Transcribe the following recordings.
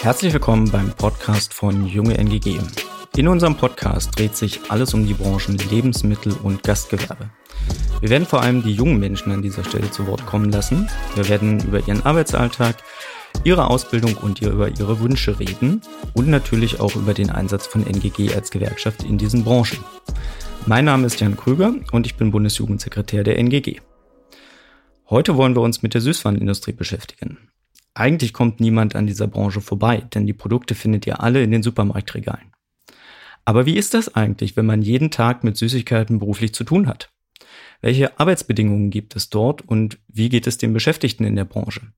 Herzlich willkommen beim Podcast von Junge NGG. In unserem Podcast dreht sich alles um die Branchen Lebensmittel und Gastgewerbe. Wir werden vor allem die jungen Menschen an dieser Stelle zu Wort kommen lassen. Wir werden über ihren Arbeitsalltag, ihre Ausbildung und über ihre Wünsche reden und natürlich auch über den Einsatz von NGG als Gewerkschaft in diesen Branchen. Mein Name ist Jan Krüger und ich bin Bundesjugendsekretär der NGG. Heute wollen wir uns mit der Süßwarenindustrie beschäftigen. Eigentlich kommt niemand an dieser Branche vorbei, denn die Produkte findet ihr alle in den Supermarktregalen. Aber wie ist das eigentlich, wenn man jeden Tag mit Süßigkeiten beruflich zu tun hat? Welche Arbeitsbedingungen gibt es dort und wie geht es den Beschäftigten in der Branche?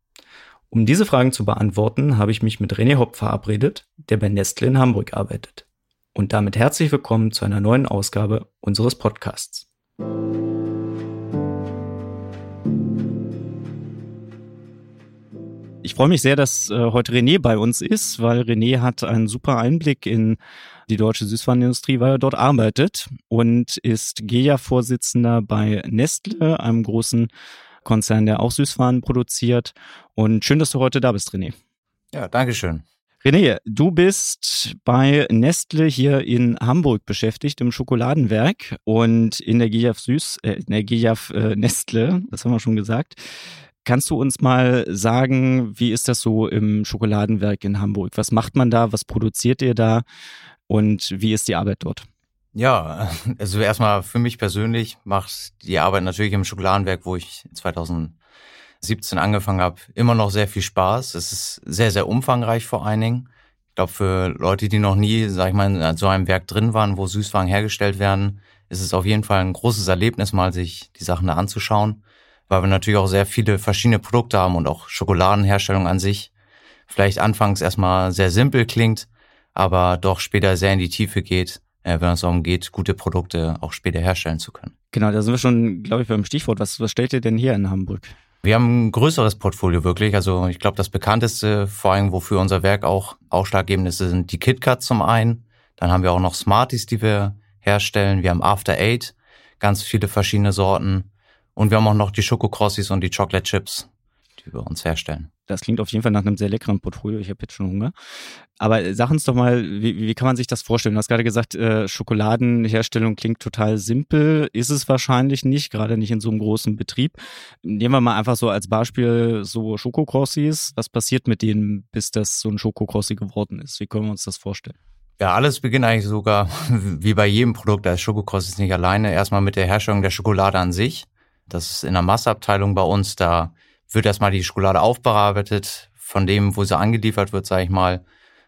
Um diese Fragen zu beantworten, habe ich mich mit René Hopp verabredet, der bei Nestle in Hamburg arbeitet. Und damit herzlich willkommen zu einer neuen Ausgabe unseres Podcasts. Ich freue mich sehr, dass äh, heute René bei uns ist, weil René hat einen super Einblick in die deutsche Süßwarenindustrie, weil er dort arbeitet und ist GEA-Vorsitzender bei Nestle, einem großen Konzern, der auch Süßwaren produziert. Und schön, dass du heute da bist, René. Ja, danke schön. René, du bist bei Nestle hier in Hamburg beschäftigt im Schokoladenwerk und in der GIAF Süß, äh, in der GIAF äh, Nestle, das haben wir schon gesagt. Kannst du uns mal sagen, wie ist das so im Schokoladenwerk in Hamburg? Was macht man da? Was produziert ihr da? Und wie ist die Arbeit dort? Ja, also erstmal für mich persönlich macht die Arbeit natürlich im Schokoladenwerk, wo ich 2017 angefangen habe, immer noch sehr viel Spaß. Es ist sehr, sehr umfangreich vor allen Dingen. Ich glaube, für Leute, die noch nie, sag ich mal, in so einem Werk drin waren, wo Süßwaren hergestellt werden, ist es auf jeden Fall ein großes Erlebnis, mal sich die Sachen da anzuschauen weil wir natürlich auch sehr viele verschiedene Produkte haben und auch Schokoladenherstellung an sich vielleicht anfangs erstmal sehr simpel klingt, aber doch später sehr in die Tiefe geht, äh, wenn es darum geht, gute Produkte auch später herstellen zu können. Genau, da sind wir schon, glaube ich, beim Stichwort. Was, was stellt ihr denn hier in Hamburg? Wir haben ein größeres Portfolio wirklich. Also ich glaube, das bekannteste, vor allem wofür unser Werk auch ausschlaggebend ist, sind die KitKats zum einen. Dann haben wir auch noch Smarties, die wir herstellen. Wir haben After Eight, ganz viele verschiedene Sorten. Und wir haben auch noch die Schokokrossis und die Chocolate Chips, die wir uns herstellen. Das klingt auf jeden Fall nach einem sehr leckeren Portfolio. Ich habe jetzt schon Hunger. Aber sag uns doch mal, wie, wie kann man sich das vorstellen? Du hast gerade gesagt, äh, Schokoladenherstellung klingt total simpel. Ist es wahrscheinlich nicht, gerade nicht in so einem großen Betrieb. Nehmen wir mal einfach so als Beispiel so Schokokrossis. Was passiert mit denen, bis das so ein Schokokrossi geworden ist? Wie können wir uns das vorstellen? Ja, alles beginnt eigentlich sogar wie bei jedem Produkt als Schokokrossis nicht alleine. Erstmal mit der Herstellung der Schokolade an sich. Das ist in der Masseabteilung bei uns. Da wird erstmal die Schokolade aufbearbeitet, von dem, wo sie angeliefert wird, sage ich mal,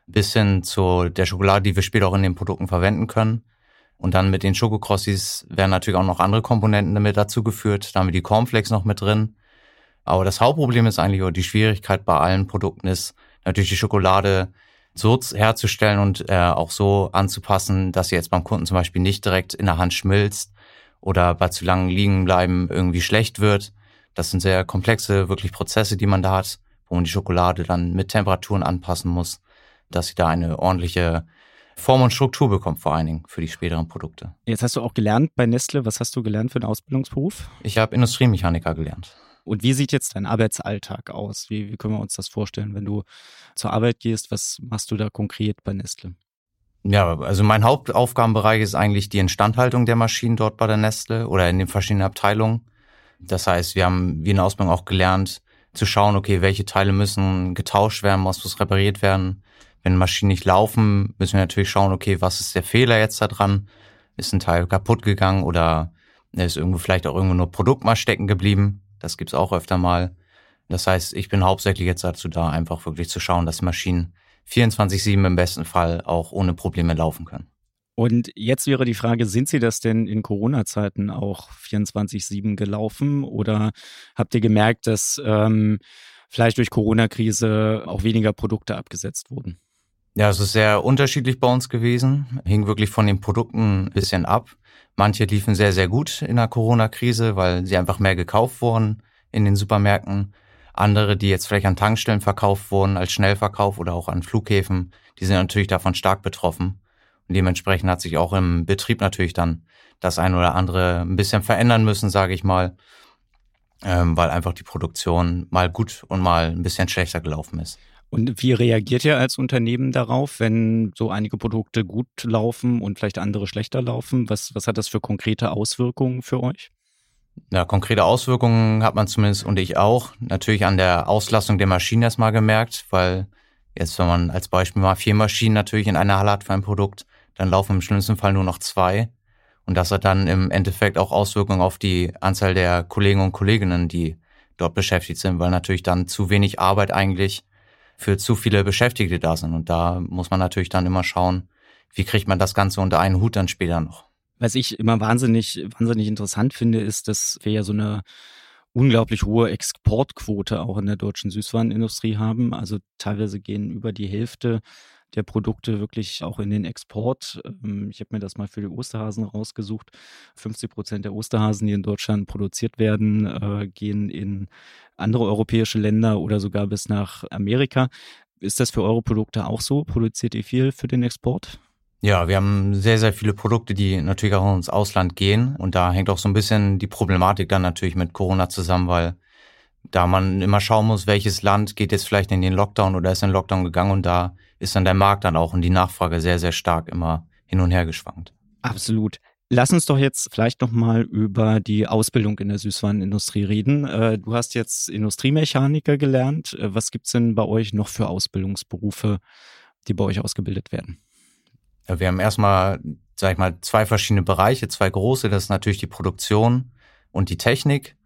bis hin zu der Schokolade, die wir später auch in den Produkten verwenden können. Und dann mit den Schokokrossis werden natürlich auch noch andere Komponenten damit dazugeführt. Da haben wir die Cornflakes noch mit drin. Aber das Hauptproblem ist eigentlich, oder die Schwierigkeit bei allen Produkten ist, natürlich die Schokolade so herzustellen und äh, auch so anzupassen, dass sie jetzt beim Kunden zum Beispiel nicht direkt in der Hand schmilzt, oder bei zu langen liegen bleiben irgendwie schlecht wird. Das sind sehr komplexe wirklich Prozesse, die man da hat, wo man die Schokolade dann mit Temperaturen anpassen muss, dass sie da eine ordentliche Form und Struktur bekommt, vor allen Dingen für die späteren Produkte. Jetzt hast du auch gelernt bei Nestle. Was hast du gelernt für einen Ausbildungsberuf? Ich habe Industriemechaniker gelernt. Und wie sieht jetzt dein Arbeitsalltag aus? Wie, wie können wir uns das vorstellen, wenn du zur Arbeit gehst? Was machst du da konkret bei Nestle? Ja, also mein Hauptaufgabenbereich ist eigentlich die Instandhaltung der Maschinen dort bei der Nestle oder in den verschiedenen Abteilungen. Das heißt, wir haben wie in der Ausbildung auch gelernt, zu schauen, okay, welche Teile müssen getauscht werden, was muss repariert werden. Wenn Maschinen nicht laufen, müssen wir natürlich schauen, okay, was ist der Fehler jetzt da dran? Ist ein Teil kaputt gegangen oder ist irgendwo vielleicht auch irgendwo nur Produkt mal stecken geblieben? Das gibt's auch öfter mal. Das heißt, ich bin hauptsächlich jetzt dazu da, einfach wirklich zu schauen, dass Maschinen 24-7 im besten Fall auch ohne Probleme laufen können. Und jetzt wäre die Frage, sind Sie das denn in Corona-Zeiten auch 24-7 gelaufen oder habt ihr gemerkt, dass ähm, vielleicht durch Corona-Krise auch weniger Produkte abgesetzt wurden? Ja, es ist sehr unterschiedlich bei uns gewesen. Hing wirklich von den Produkten ein bisschen ab. Manche liefen sehr, sehr gut in der Corona-Krise, weil sie einfach mehr gekauft wurden in den Supermärkten. Andere, die jetzt vielleicht an Tankstellen verkauft wurden, als Schnellverkauf oder auch an Flughäfen, die sind natürlich davon stark betroffen. Und dementsprechend hat sich auch im Betrieb natürlich dann das ein oder andere ein bisschen verändern müssen, sage ich mal, ähm, weil einfach die Produktion mal gut und mal ein bisschen schlechter gelaufen ist. Und wie reagiert ihr als Unternehmen darauf, wenn so einige Produkte gut laufen und vielleicht andere schlechter laufen? Was, was hat das für konkrete Auswirkungen für euch? Ja, konkrete Auswirkungen hat man zumindest und ich auch natürlich an der Auslastung der Maschinen erstmal gemerkt, weil jetzt, wenn man als Beispiel mal vier Maschinen natürlich in einer Halle hat für ein Produkt, dann laufen im schlimmsten Fall nur noch zwei. Und das hat dann im Endeffekt auch Auswirkungen auf die Anzahl der Kollegen und Kolleginnen, die dort beschäftigt sind, weil natürlich dann zu wenig Arbeit eigentlich für zu viele Beschäftigte da sind. Und da muss man natürlich dann immer schauen, wie kriegt man das Ganze unter einen Hut dann später noch. Was ich immer wahnsinnig, wahnsinnig interessant finde, ist, dass wir ja so eine unglaublich hohe Exportquote auch in der deutschen Süßwarenindustrie haben. Also teilweise gehen über die Hälfte der Produkte wirklich auch in den Export. Ähm, ich habe mir das mal für die Osterhasen rausgesucht. 50 Prozent der Osterhasen, die in Deutschland produziert werden, äh, gehen in andere europäische Länder oder sogar bis nach Amerika. Ist das für eure Produkte auch so? Produziert ihr viel für den Export? Ja, wir haben sehr, sehr viele Produkte, die natürlich auch ins Ausland gehen. Und da hängt auch so ein bisschen die Problematik dann natürlich mit Corona zusammen, weil da man immer schauen muss, welches Land geht jetzt vielleicht in den Lockdown oder ist in den Lockdown gegangen und da ist dann der Markt dann auch und die Nachfrage sehr, sehr stark immer hin und her geschwankt. Absolut. Lass uns doch jetzt vielleicht noch mal über die Ausbildung in der Süßwarenindustrie reden. Äh, du hast jetzt Industriemechaniker gelernt. Äh, was gibt's denn bei euch noch für Ausbildungsberufe, die bei euch ausgebildet werden? Ja, wir haben erstmal, sag ich mal, zwei verschiedene Bereiche, zwei große. Das ist natürlich die Produktion und die Technik,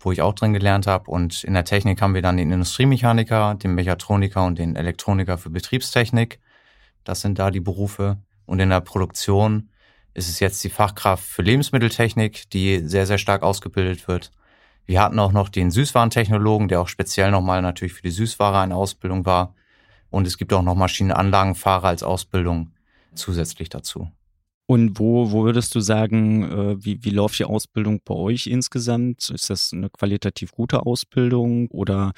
wo ich auch drin gelernt habe. Und in der Technik haben wir dann den Industriemechaniker, den Mechatroniker und den Elektroniker für Betriebstechnik. Das sind da die Berufe. Und in der Produktion ist es jetzt die Fachkraft für Lebensmitteltechnik, die sehr, sehr stark ausgebildet wird. Wir hatten auch noch den Süßwarentechnologen, der auch speziell nochmal natürlich für die Süßware eine Ausbildung war. Und es gibt auch noch Maschinenanlagenfahrer als Ausbildung zusätzlich dazu. Und wo, wo würdest du sagen, äh, wie, wie läuft die Ausbildung bei euch insgesamt? Ist das eine qualitativ gute Ausbildung oder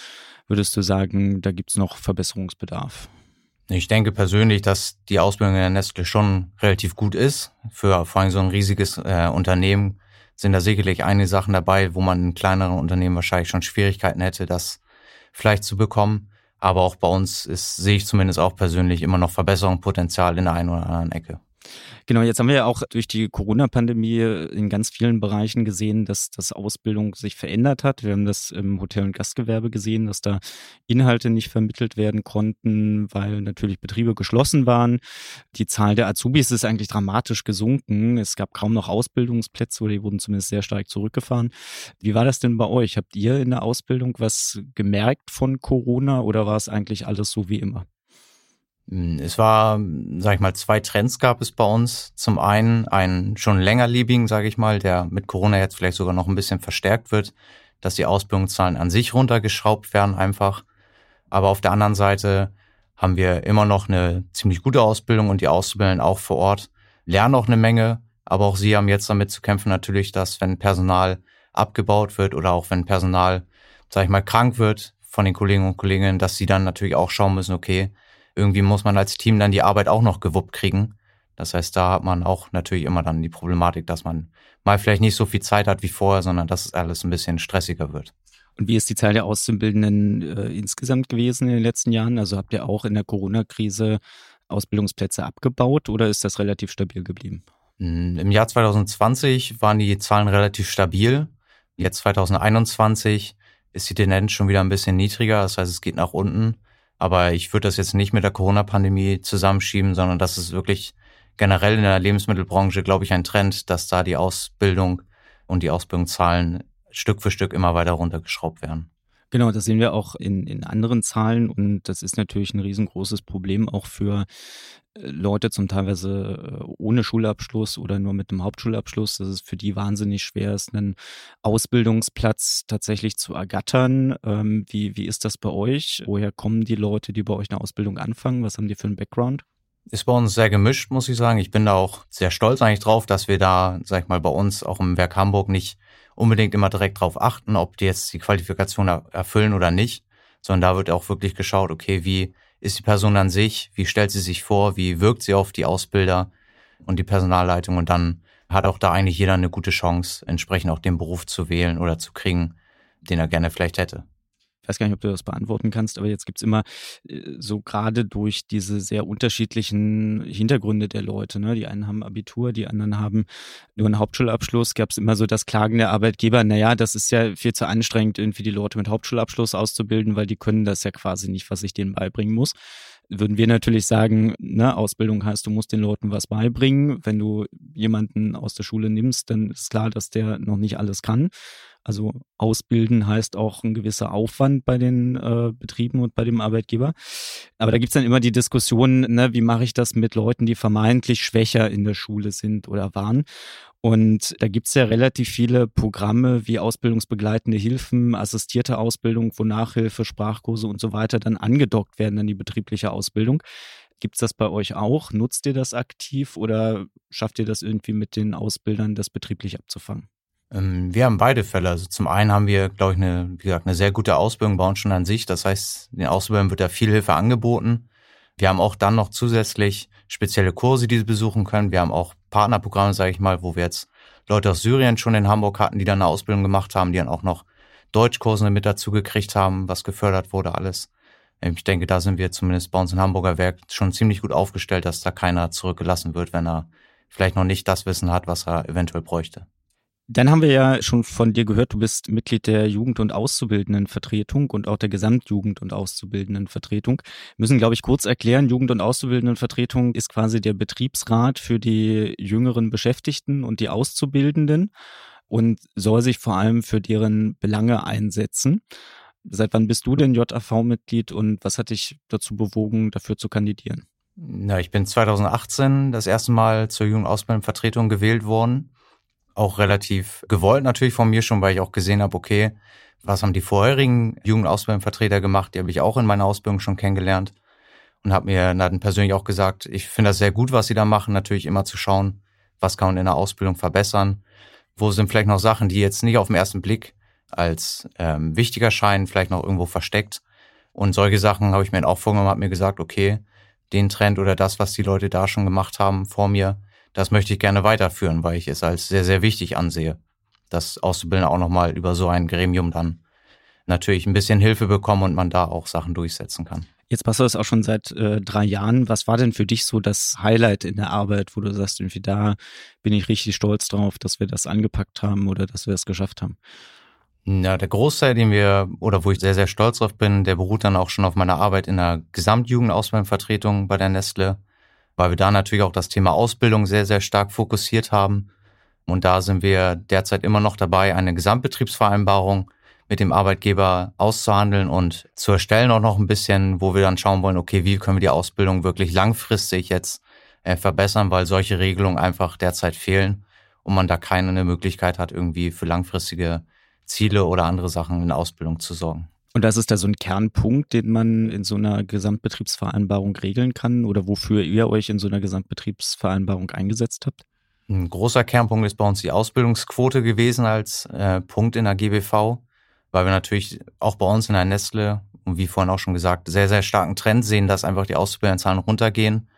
würdest du sagen, da gibt es noch Verbesserungsbedarf? Ich denke persönlich, dass die Ausbildung in der Nestle schon relativ gut ist. Für vor allem so ein riesiges äh, Unternehmen sind da sicherlich einige Sachen dabei, wo man in kleineren Unternehmen wahrscheinlich schon Schwierigkeiten hätte, das vielleicht zu bekommen. Aber auch bei uns ist, sehe ich zumindest auch persönlich immer noch Verbesserungspotenzial in der einen oder anderen Ecke. Genau, jetzt haben wir ja auch durch die Corona-Pandemie in ganz vielen Bereichen gesehen, dass das Ausbildung sich verändert hat. Wir haben das im Hotel- und Gastgewerbe gesehen, dass da Inhalte nicht vermittelt werden konnten, weil natürlich Betriebe geschlossen waren. Die Zahl der Azubis ist eigentlich dramatisch gesunken. Es gab kaum noch Ausbildungsplätze oder die wurden zumindest sehr stark zurückgefahren. Wie war das denn bei euch? Habt ihr in der Ausbildung was gemerkt von Corona oder war es eigentlich alles so wie immer? Hm, es war, sag ich mal, zwei Trends gab es bei uns. Zum einen einen schon längerlebigen, sage ich mal, der mit Corona jetzt vielleicht sogar noch ein bisschen verstärkt wird, dass die Ausbildungszahlen an sich runtergeschraubt werden einfach. Aber auf der anderen Seite haben wir immer noch eine ziemlich gute Ausbildung und die Auszubildenden auch vor Ort lernen auch eine Menge. Aber auch sie haben jetzt damit zu kämpfen natürlich, dass wenn Personal abgebaut wird oder auch wenn Personal, sag ich mal, krank wird von den Kollegen und Kolleginnen, dass sie dann natürlich auch schauen müssen, okay, irgendwie muss man als Team dann die Arbeit auch noch gewuppt kriegen. Das heißt, da hat man auch natürlich immer dann die Problematik, dass man mal vielleicht nicht so viel Zeit hat wie vorher, sondern dass es alles ein bisschen stressiger wird. Und wie ist die Zahl der Auszubildenden äh, insgesamt gewesen in den letzten Jahren? Also habt ihr auch in der Corona-Krise Ausbildungsplätze abgebaut oder ist das relativ stabil geblieben? Hm, Im Jahr 2020 waren die Zahlen relativ stabil. Jetzt 2021 ist die Tendenz schon wieder ein bisschen niedriger. Das heißt, es geht nach unten. Aber ich würde das jetzt nicht mit der Corona-Pandemie zusammenschieben, sondern das ist wirklich generell in der Lebensmittelbranche, glaube ich, ein Trend, dass da die Ausbildung und die Ausbildungszahlen Stück für Stück immer weiter runtergeschraubt werden. Genau, das sehen wir auch in, in anderen Zahlen und das ist natürlich ein riesengroßes Problem auch für Leute zum teilweise äh, ohne Schulabschluss oder nur mit einem Hauptschulabschluss, dass es für die wahnsinnig schwer ist, einen Ausbildungsplatz tatsächlich zu ergattern. Ähm, wie, wie ist das bei euch? Woher kommen die Leute, die bei euch eine Ausbildung anfangen? Was haben die für einen Background? Ist bei uns sehr gemischt, muss ich sagen. Ich bin da auch sehr stolz eigentlich drauf, dass wir da, sag ich mal, bei uns auch im Werk Hamburg nicht unbedingt immer direkt darauf achten, ob die jetzt die Qualifikation erfüllen oder nicht, sondern da wird auch wirklich geschaut, okay, wie ist die Person an sich, wie stellt sie sich vor, wie wirkt sie auf die Ausbilder und die Personalleitung und dann hat auch da eigentlich jeder eine gute Chance, entsprechend auch den Beruf zu wählen oder zu kriegen, den er gerne vielleicht hätte. Weiß gar nicht, ob du das beantworten kannst, aber jetzt gibt's immer äh, so gerade durch diese sehr unterschiedlichen Hintergründe der Leute. Ne? Die einen haben Abitur, die anderen haben nur einen Hauptschulabschluss. Gab's immer so das Klagen der Arbeitgeber, naja, das ist ja viel zu anstrengend, irgendwie die Leute mit Hauptschulabschluss auszubilden, weil die können das ja quasi nicht, was ich denen beibringen muss würden wir natürlich sagen, ne, Ausbildung heißt, du musst den Leuten was beibringen. Wenn du jemanden aus der Schule nimmst, dann ist klar, dass der noch nicht alles kann. Also ausbilden heißt auch ein gewisser Aufwand bei den äh, Betrieben und bei dem Arbeitgeber. Aber da gibt's dann immer die Diskussion, ne, wie mache ich das mit Leuten, die vermeintlich schwächer in der Schule sind oder waren. Und da gibt's ja relativ viele Programme wie ausbildungsbegleitende Hilfen, assistierte Ausbildung, wo Nachhilfe, Sprachkurse und so weiter dann angedockt werden an die betriebliche Ausbildung. Gibt's das bei euch auch? Nutzt ihr das aktiv oder schafft ihr das irgendwie mit den Ausbildern, das betrieblich abzufangen? Ähm, wir haben beide Fälle. Also zum einen haben wir, glaube ich, eine, wie gesagt, eine sehr gute Ausbildung bei uns schon an sich. Das heißt, den Ausbildern wird da viel Hilfe angeboten. Wir haben auch dann noch zusätzlich spezielle Kurse, die sie besuchen können. Wir haben auch Partnerprogramme, sage ich mal, wo wir jetzt Leute aus Syrien schon in Hamburg hatten, die dann eine Ausbildung gemacht haben, die dann auch noch Deutschkurse mit dazu gekriegt haben, was gefördert wurde, alles. Ich denke, da sind wir zumindest bei uns in Hamburger Werk schon ziemlich gut aufgestellt, dass da keiner zurückgelassen wird, wenn er vielleicht noch nicht das Wissen hat, was er eventuell bräuchte. Dann haben wir ja schon von dir gehört, du bist Mitglied der Jugend- und Auszubildendenvertretung und auch der Gesamtjugend- und Auszubildendenvertretung. Wir müssen, glaube ich, kurz erklären, Jugend- und Auszubildendenvertretung ist quasi der Betriebsrat für die jüngeren Beschäftigten und die Auszubildenden und soll sich vor allem für deren Belange einsetzen. Seit wann bist du denn JAV-Mitglied und was hat dich dazu bewogen, dafür zu kandidieren? Na, ich bin 2018 das erste Mal zur Jugend- und Ausbildendenvertretung gewählt worden auch relativ gewollt natürlich von mir schon, weil ich auch gesehen habe, okay, was haben die vorherigen Jugendausbildungsvertreter gemacht? Die habe ich auch in meiner Ausbildung schon kennengelernt und habe mir dann persönlich auch gesagt, ich finde das sehr gut, was sie da machen, natürlich immer zu schauen, was kann man in der Ausbildung verbessern, wo sind vielleicht noch Sachen, die jetzt nicht auf den ersten Blick als ähm, wichtiger scheinen, vielleicht noch irgendwo versteckt. Und solche Sachen habe ich mir auch vorgenommen, habe mir gesagt, okay, den Trend oder das, was die Leute da schon gemacht haben vor mir, das möchte ich gerne weiterführen, weil ich es als sehr, sehr wichtig ansehe, dass Auszubildende auch nochmal über so ein Gremium dann natürlich ein bisschen Hilfe bekommen und man da auch Sachen durchsetzen kann. Jetzt machst du das auch schon seit äh, drei Jahren. Was war denn für dich so das Highlight in der Arbeit, wo du sagst, irgendwie da bin ich richtig stolz drauf, dass wir das angepackt haben oder dass wir es geschafft haben? Ja, der Großteil, den wir, oder wo ich sehr, sehr stolz drauf bin, der beruht dann auch schon auf meiner Arbeit in der Gesamtjugendauswahlvertretung bei der Nestle weil wir da natürlich auch das Thema Ausbildung sehr, sehr stark fokussiert haben. Und da sind wir derzeit immer noch dabei, eine Gesamtbetriebsvereinbarung mit dem Arbeitgeber auszuhandeln und zu erstellen auch noch ein bisschen, wo wir dann schauen wollen, okay, wie können wir die Ausbildung wirklich langfristig jetzt äh, verbessern, weil solche Regelungen einfach derzeit fehlen und man da keine Möglichkeit hat, irgendwie für langfristige Ziele oder andere Sachen in der Ausbildung zu sorgen. Und das ist da so ein Kernpunkt, den man in so einer Gesamtbetriebsvereinbarung regeln kann oder wofür ihr euch in so einer Gesamtbetriebsvereinbarung eingesetzt habt? Ein großer Kernpunkt ist bei uns die Ausbildungsquote gewesen als äh, Punkt in der GBV, weil wir natürlich auch bei uns in der Nestle und wie vorhin auch schon gesagt, sehr, sehr starken Trend sehen, dass einfach die Auszubildendenzahlen runtergehen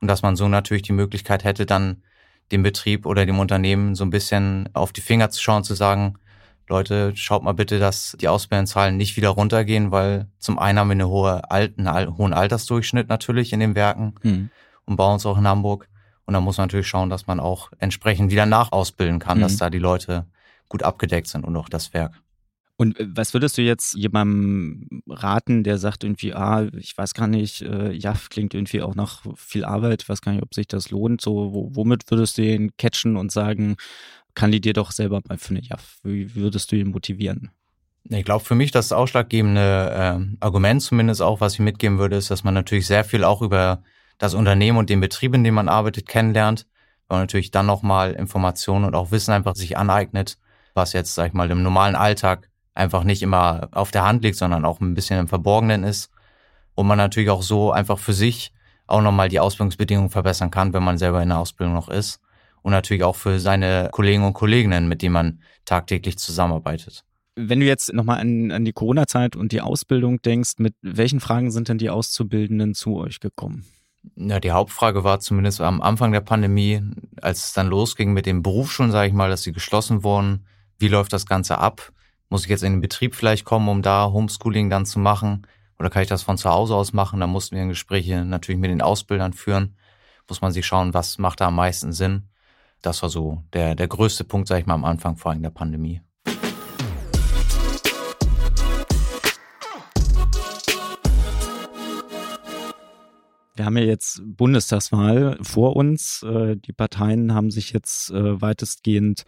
und dass man so natürlich die Möglichkeit hätte, dann dem Betrieb oder dem Unternehmen so ein bisschen auf die Finger zu schauen, zu sagen, Leute, schaut mal bitte, dass die Ausbildungszahlen nicht wieder runtergehen, weil zum einen haben wir eine hohe Alt, einen hohen Altersdurchschnitt natürlich in den Werken mhm. und bei uns auch in Hamburg. Und da muss man natürlich schauen, dass man auch entsprechend wieder nachausbilden kann, mhm. dass da die Leute gut abgedeckt sind und auch das Werk. Und äh, was würdest du jetzt jemandem raten, der sagt irgendwie, ah, ich weiß gar nicht, äh, JAF klingt irgendwie auch nach viel Arbeit, weiß gar nicht, ob sich das lohnt. So, womit würdest du ihn catchen und sagen, kandidier doch selber mal für eine JAF. Wie würdest du ihn motivieren? Ich glaube, für mich das ausschlaggebende äh, Argument zumindest auch, was ich mitgeben würde, ist, dass man natürlich sehr viel auch über das Unternehmen und den Betrieb, in dem man arbeitet, kennenlernt, weil man natürlich dann nochmal Informationen und auch Wissen einfach sich aneignet, was jetzt, sag ich mal, im normalen Alltag einfach nicht immer auf der Hand liegt, sondern auch ein bisschen im Verborgenen ist. Und man natürlich auch so einfach für sich auch nochmal die Ausbildungsbedingungen verbessern kann, wenn man selber in der Ausbildung noch ist und natürlich auch für seine Kollegen und Kolleginnen, mit denen man tagtäglich zusammenarbeitet. Wenn du jetzt nochmal an, an die Corona-Zeit und die Ausbildung denkst, mit welchen Fragen sind denn die Auszubildenden zu euch gekommen? Ja, die Hauptfrage war zumindest am Anfang der Pandemie, als es dann losging mit den Berufsschulen, sage ich mal, dass sie geschlossen wurden. Wie läuft das Ganze ab? Muss ich jetzt in den Betrieb vielleicht kommen, um da Homeschooling dann zu machen? Oder kann ich das von zu Hause aus machen? Da mussten wir Gespräche natürlich mit den Ausbildern führen. Muss man sich schauen, was macht da am meisten Sinn. Das war so der, der größte Punkt, sage ich mal, am Anfang vor allem der Pandemie. Wir haben ja jetzt Bundestagswahl vor uns. Äh, die Parteien haben sich jetzt äh, weitestgehend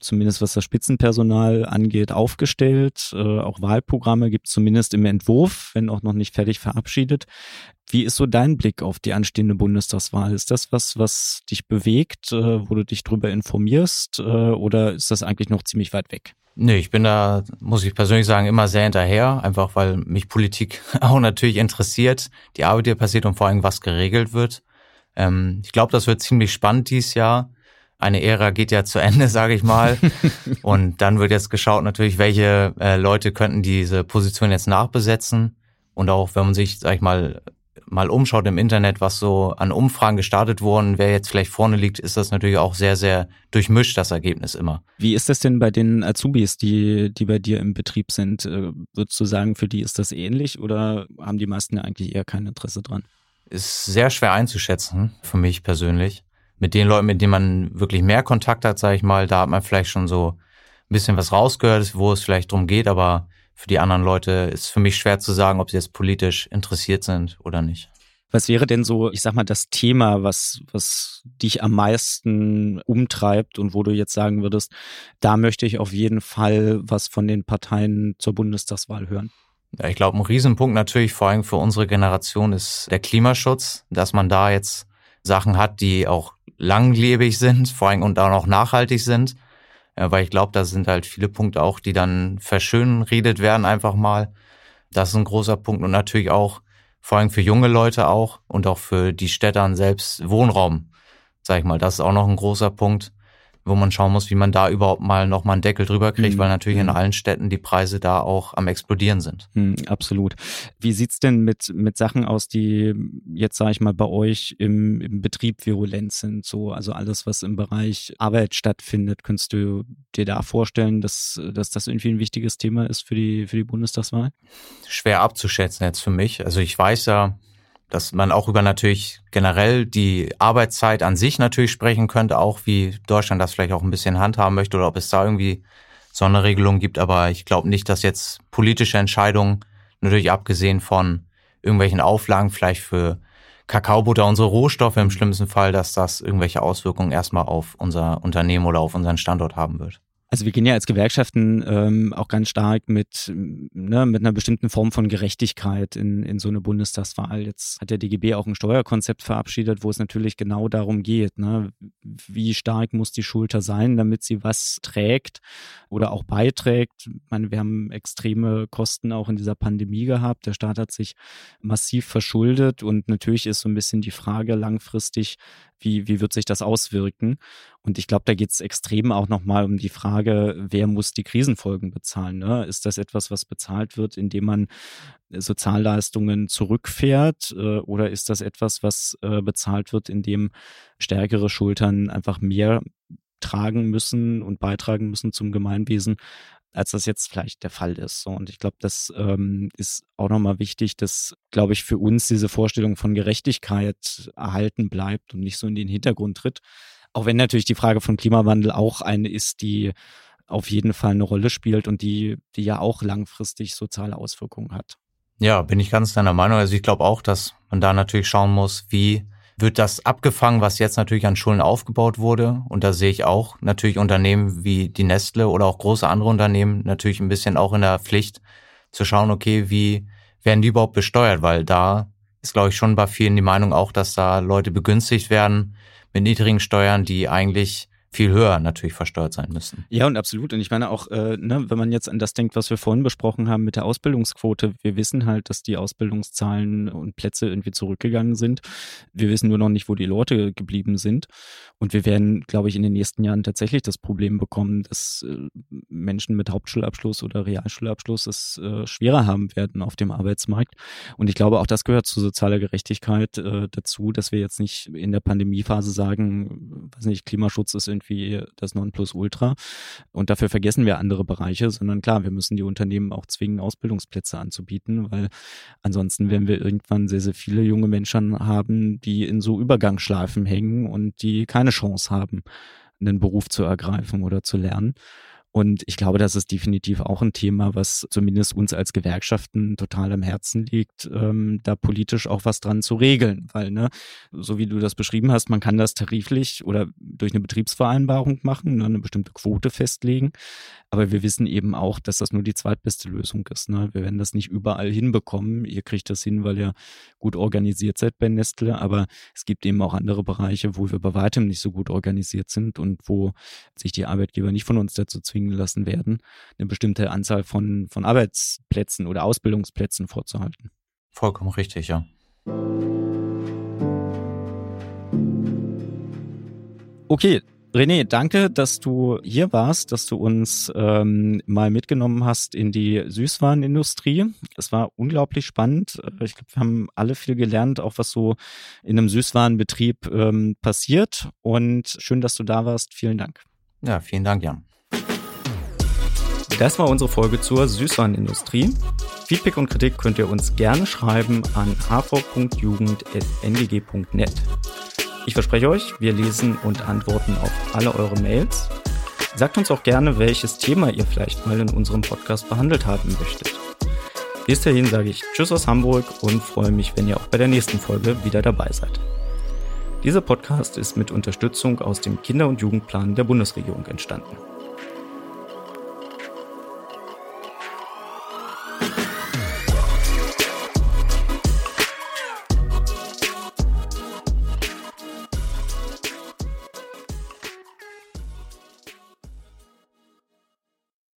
zumindest was das Spitzenpersonal angeht, aufgestellt. Äh, auch Wahlprogramme gibt es zumindest im Entwurf, wenn auch noch nicht fertig verabschiedet. Wie ist so dein Blick auf die anstehende Bundestagswahl? Ist das was, was dich bewegt, äh, wo du dich drüber informierst, äh, oder ist das eigentlich noch ziemlich weit weg? Nee, ich bin da, muss ich persönlich sagen, immer sehr hinterher, einfach weil mich Politik auch natürlich interessiert, die Arbeit, die passiert und vor allem, was geregelt wird. Ähm, ich glaube, das wird ziemlich spannend dieses Jahr eine Ära geht ja zu Ende, sage ich mal. und dann wird jetzt geschaut natürlich, welche äh, Leute könnten diese Position jetzt nachbesetzen. Und auch wenn man sich, sag ich mal, mal umschaut im Internet, was so an Umfragen gestartet wurden, wer jetzt vielleicht vorne liegt, ist das natürlich auch sehr, sehr durchmischt, das Ergebnis immer. Wie ist das denn bei den Azubis, die, die bei dir im Betrieb sind? Äh, würdest du sagen, für die ist das ähnlich oder haben die meisten eigentlich eher kein Interesse dran? Ist sehr schwer einzuschätzen, für mich persönlich mit den Leuten, mit denen man wirklich mehr Kontakt hat, sage ich mal, da hat man vielleicht schon so ein bisschen was rausgehört, wo es vielleicht drum geht, aber für die anderen Leute ist für mich schwer zu sagen, ob sie jetzt politisch interessiert sind oder nicht. Was wäre denn so, ich sag mal, das Thema, was, was dich am meisten umtreibt und wo du jetzt sagen würdest, da möchte ich auf jeden Fall was von den Parteien zur Bundestagswahl hören? Ja, ich glaube, ein Riesenpunkt natürlich vor allem für unsere Generation ist der Klimaschutz, dass man da jetzt Sachen hat, die auch langlebig sind, vor allem und auch noch nachhaltig sind. Weil ich glaube, da sind halt viele Punkte auch, die dann verschönen redet werden einfach mal. Das ist ein großer Punkt und natürlich auch vor allem für junge Leute auch und auch für die Städte selbst Wohnraum, sag ich mal. Das ist auch noch ein großer Punkt wo man schauen muss, wie man da überhaupt mal nochmal einen Deckel drüber kriegt, mhm. weil natürlich in mhm. allen Städten die Preise da auch am explodieren sind. Mhm, absolut. Wie sieht's denn mit, mit Sachen aus, die jetzt, sage ich mal, bei euch im, im Betrieb virulent sind? So, also alles, was im Bereich Arbeit stattfindet, könntest du dir da vorstellen, dass, dass das irgendwie ein wichtiges Thema ist für die, für die Bundestagswahl? Schwer abzuschätzen jetzt für mich. Also ich weiß ja, dass man auch über natürlich generell die Arbeitszeit an sich natürlich sprechen könnte, auch wie Deutschland das vielleicht auch ein bisschen handhaben möchte oder ob es da irgendwie Sonderregelungen gibt. Aber ich glaube nicht, dass jetzt politische Entscheidungen, natürlich abgesehen von irgendwelchen Auflagen vielleicht für Kakaobutter, unsere Rohstoffe im schlimmsten Fall, dass das irgendwelche Auswirkungen erstmal auf unser Unternehmen oder auf unseren Standort haben wird. Also wir gehen ja als Gewerkschaften ähm, auch ganz stark mit, ne, mit einer bestimmten Form von Gerechtigkeit in, in so eine Bundestagswahl. Jetzt hat der DGB auch ein Steuerkonzept verabschiedet, wo es natürlich genau darum geht, ne, wie stark muss die Schulter sein, damit sie was trägt oder auch beiträgt. Ich meine, wir haben extreme Kosten auch in dieser Pandemie gehabt. Der Staat hat sich massiv verschuldet und natürlich ist so ein bisschen die Frage langfristig, wie, wie wird sich das auswirken? Und ich glaube, da geht es extrem auch nochmal um die Frage, wer muss die Krisenfolgen bezahlen? Ne? Ist das etwas, was bezahlt wird, indem man Sozialleistungen zurückfährt? Äh, oder ist das etwas, was äh, bezahlt wird, indem stärkere Schultern einfach mehr tragen müssen und beitragen müssen zum Gemeinwesen, als das jetzt vielleicht der Fall ist. Und ich glaube, das ähm, ist auch nochmal wichtig, dass, glaube ich, für uns diese Vorstellung von Gerechtigkeit erhalten bleibt und nicht so in den Hintergrund tritt. Auch wenn natürlich die Frage von Klimawandel auch eine ist, die auf jeden Fall eine Rolle spielt und die, die ja auch langfristig soziale Auswirkungen hat. Ja, bin ich ganz deiner Meinung. Also ich glaube auch, dass man da natürlich schauen muss, wie wird das abgefangen, was jetzt natürlich an Schulen aufgebaut wurde. Und da sehe ich auch natürlich Unternehmen wie die Nestle oder auch große andere Unternehmen natürlich ein bisschen auch in der Pflicht zu schauen, okay, wie werden die überhaupt besteuert? Weil da ist, glaube ich, schon bei vielen die Meinung auch, dass da Leute begünstigt werden mit niedrigen Steuern, die eigentlich viel höher natürlich versteuert sein müssen. Ja, und absolut. Und ich meine auch, äh, ne, wenn man jetzt an das denkt, was wir vorhin besprochen haben mit der Ausbildungsquote, wir wissen halt, dass die Ausbildungszahlen und Plätze irgendwie zurückgegangen sind. Wir wissen nur noch nicht, wo die Leute geblieben sind. Und wir werden, glaube ich, in den nächsten Jahren tatsächlich das Problem bekommen, dass äh, Menschen mit Hauptschulabschluss oder Realschulabschluss es äh, schwerer haben werden auf dem Arbeitsmarkt. Und ich glaube, auch das gehört zu sozialer Gerechtigkeit äh, dazu, dass wir jetzt nicht in der Pandemiephase sagen, weiß nicht, Klimaschutz ist in irgendwie das Nonplusultra. Und dafür vergessen wir andere Bereiche, sondern klar, wir müssen die Unternehmen auch zwingen, Ausbildungsplätze anzubieten, weil ansonsten werden wir irgendwann sehr, sehr viele junge Menschen haben, die in so Übergangsschleifen hängen und die keine Chance haben, einen Beruf zu ergreifen oder zu lernen. Und ich glaube, das ist definitiv auch ein Thema, was zumindest uns als Gewerkschaften total am Herzen liegt, ähm, da politisch auch was dran zu regeln. Weil, ne, so wie du das beschrieben hast, man kann das tariflich oder durch eine Betriebsvereinbarung machen, ne, eine bestimmte Quote festlegen. Aber wir wissen eben auch, dass das nur die zweitbeste Lösung ist. Ne? Wir werden das nicht überall hinbekommen. Ihr kriegt das hin, weil ihr gut organisiert seid bei Nestle. Aber es gibt eben auch andere Bereiche, wo wir bei weitem nicht so gut organisiert sind und wo sich die Arbeitgeber nicht von uns dazu zwingen, zwingen lassen werden, eine bestimmte Anzahl von, von Arbeitsplätzen oder Ausbildungsplätzen vorzuhalten. Vollkommen richtig, ja. Okay, René, danke, dass du hier warst, dass du uns ähm, mal mitgenommen hast in die Süßwarenindustrie. Es war unglaublich spannend. Ich glaube, wir haben alle viel gelernt, auch was so in einem Süßwarenbetrieb ähm, passiert. Und schön, dass du da warst. Vielen Dank. Ja, vielen Dank, Jan. Das war unsere Folge zur Süßwarenindustrie. Feedback und Kritik könnt ihr uns gerne schreiben an hv.jugend.ngg.net. Ich verspreche euch, wir lesen und antworten auf alle eure Mails. Sagt uns auch gerne, welches Thema ihr vielleicht mal in unserem Podcast behandelt haben möchtet. Bis dahin sage ich Tschüss aus Hamburg und freue mich, wenn ihr auch bei der nächsten Folge wieder dabei seid. Dieser Podcast ist mit Unterstützung aus dem Kinder- und Jugendplan der Bundesregierung entstanden.